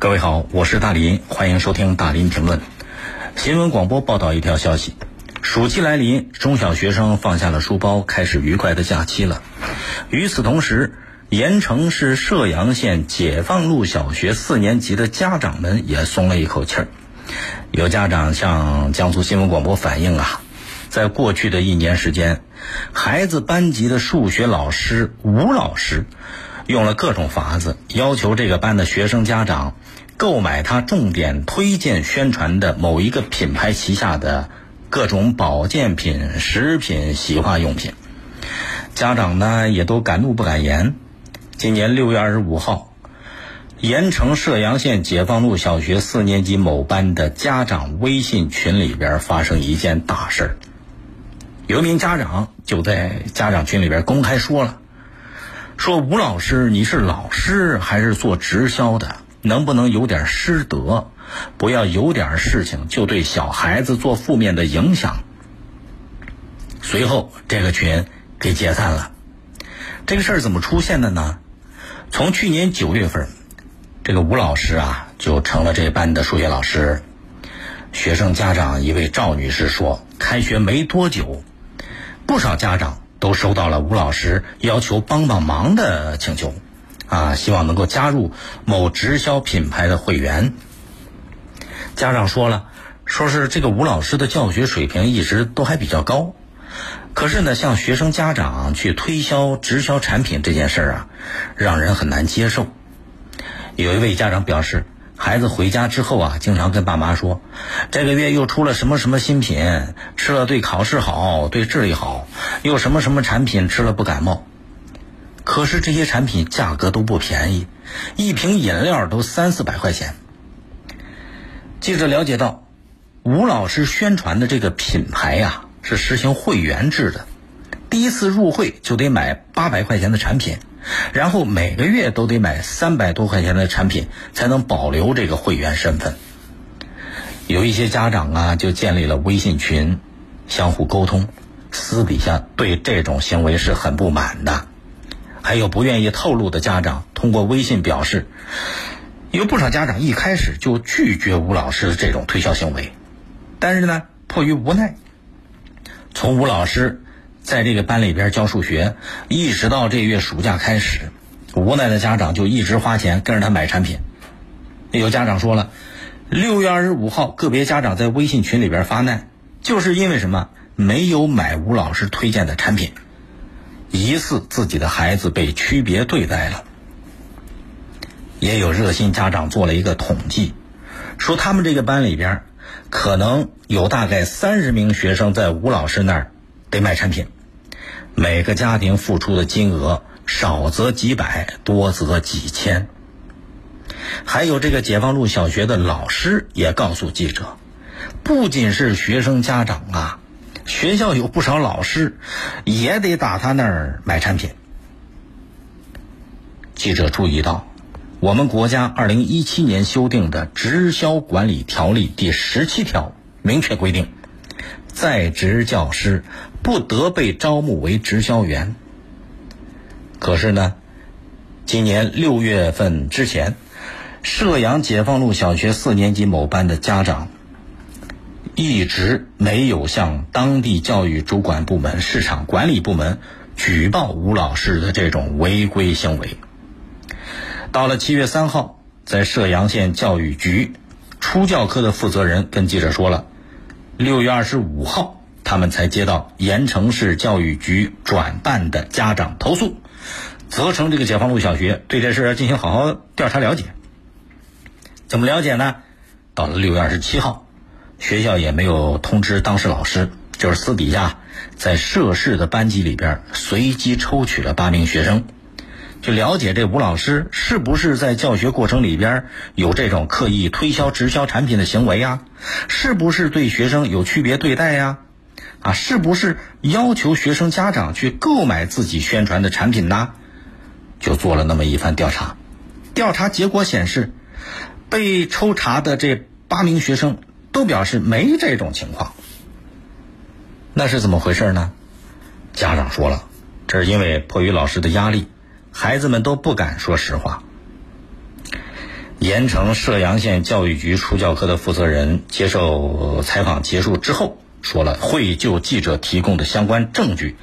各位好，我是大林，欢迎收听大林评论。新闻广播报道一条消息：暑期来临，中小学生放下了书包，开始愉快的假期了。与此同时，盐城市射阳县解放路小学四年级的家长们也松了一口气儿。有家长向江苏新闻广播反映啊，在过去的一年时间，孩子班级的数学老师吴老师。用了各种法子，要求这个班的学生家长购买他重点推荐宣传的某一个品牌旗下的各种保健品、食品、洗化用品。家长呢也都敢怒不敢言。今年六月二十五号，盐城射阳县解放路小学四年级某班的家长微信群里边发生一件大事儿。有一名家长就在家长群里边公开说了。说吴老师，你是老师还是做直销的？能不能有点师德？不要有点事情就对小孩子做负面的影响。随后，这个群给解散了。这个事儿怎么出现的呢？从去年九月份，这个吴老师啊就成了这班的数学老师。学生家长一位赵女士说，开学没多久，不少家长。都收到了吴老师要求帮帮忙的请求，啊，希望能够加入某直销品牌的会员。家长说了，说是这个吴老师的教学水平一直都还比较高，可是呢，向学生家长去推销直销产品这件事儿啊，让人很难接受。有一位家长表示。孩子回家之后啊，经常跟爸妈说，这个月又出了什么什么新品，吃了对考试好，对智力好，又什么什么产品吃了不感冒。可是这些产品价格都不便宜，一瓶饮料都三四百块钱。记者了解到，吴老师宣传的这个品牌呀，是实行会员制的，第一次入会就得买八百块钱的产品。然后每个月都得买三百多块钱的产品，才能保留这个会员身份。有一些家长啊，就建立了微信群，相互沟通，私底下对这种行为是很不满的。还有不愿意透露的家长，通过微信表示，有不少家长一开始就拒绝吴老师的这种推销行为，但是呢，迫于无奈，从吴老师。在这个班里边教数学，一直到这月暑假开始，无奈的家长就一直花钱跟着他买产品。有家长说了，六月二十五号，个别家长在微信群里边发难，就是因为什么没有买吴老师推荐的产品，疑似自己的孩子被区别对待了。也有热心家长做了一个统计，说他们这个班里边，可能有大概三十名学生在吴老师那儿得买产品。每个家庭付出的金额少则几百，多则几千。还有这个解放路小学的老师也告诉记者，不仅是学生家长啊，学校有不少老师也得打他那儿买产品。记者注意到，我们国家二零一七年修订的《直销管理条例》第十七条明确规定。在职教师不得被招募为直销员。可是呢，今年六月份之前，射阳解放路小学四年级某班的家长一直没有向当地教育主管部门、市场管理部门举报吴老师的这种违规行为。到了七月三号，在射阳县教育局初教科的负责人跟记者说了。六月二十五号，他们才接到盐城市教育局转办的家长投诉，责成这个解放路小学对这事要进行好好调查了解。怎么了解呢？到了六月二十七号，学校也没有通知当事老师，就是私底下在涉事的班级里边随机抽取了八名学生。就了解这吴老师是不是在教学过程里边有这种刻意推销直销产品的行为呀？是不是对学生有区别对待呀？啊是不是要求学生家长去购买自己宣传的产品呢？就做了那么一番调查，调查结果显示，被抽查的这八名学生都表示没这种情况。那是怎么回事呢？家长说了，这是因为迫于老师的压力。孩子们都不敢说实话。盐盐城射阳县教育局初教科的负责人接受采访结束之后说了，会就记者提供的相关证据，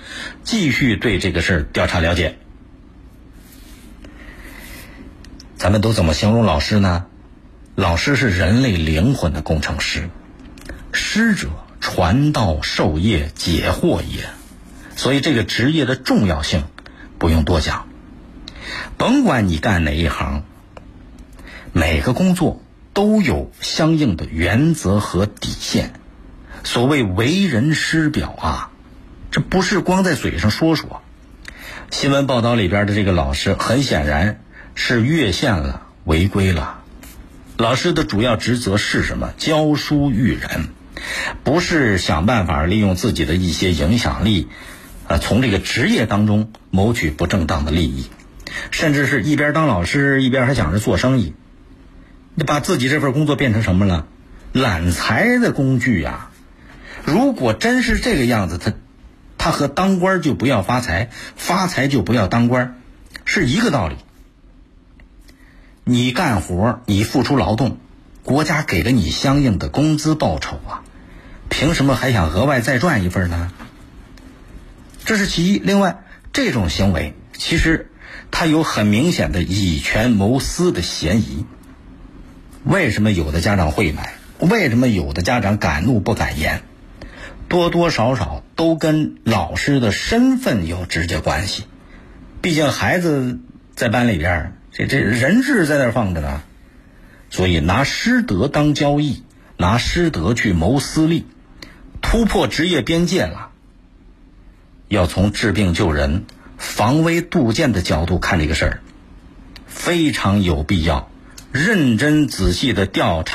继续对这个事儿调查了解。咱们都怎么形容老师呢？老师是人类灵魂的工程师，师者，传道授业解惑也。所以这个职业的重要性不用多讲。甭管你干哪一行，每个工作都有相应的原则和底线。所谓为人师表啊，这不是光在嘴上说说。新闻报道里边的这个老师，很显然是越线了，违规了。老师的主要职责是什么？教书育人，不是想办法利用自己的一些影响力，呃，从这个职业当中谋取不正当的利益。甚至是一边当老师一边还想着做生意，你把自己这份工作变成什么了？揽财的工具呀！如果真是这个样子，他他和当官就不要发财，发财就不要当官，是一个道理。你干活，你付出劳动，国家给了你相应的工资报酬啊，凭什么还想额外再赚一份呢？这是其一。另外，这种行为其实。他有很明显的以权谋私的嫌疑。为什么有的家长会买？为什么有的家长敢怒不敢言？多多少少都跟老师的身份有直接关系。毕竟孩子在班里边，这这人质在那放着呢，所以拿师德当交易，拿师德去谋私利，突破职业边界了。要从治病救人。防微杜渐的角度看这个事儿，非常有必要认真仔细的调查。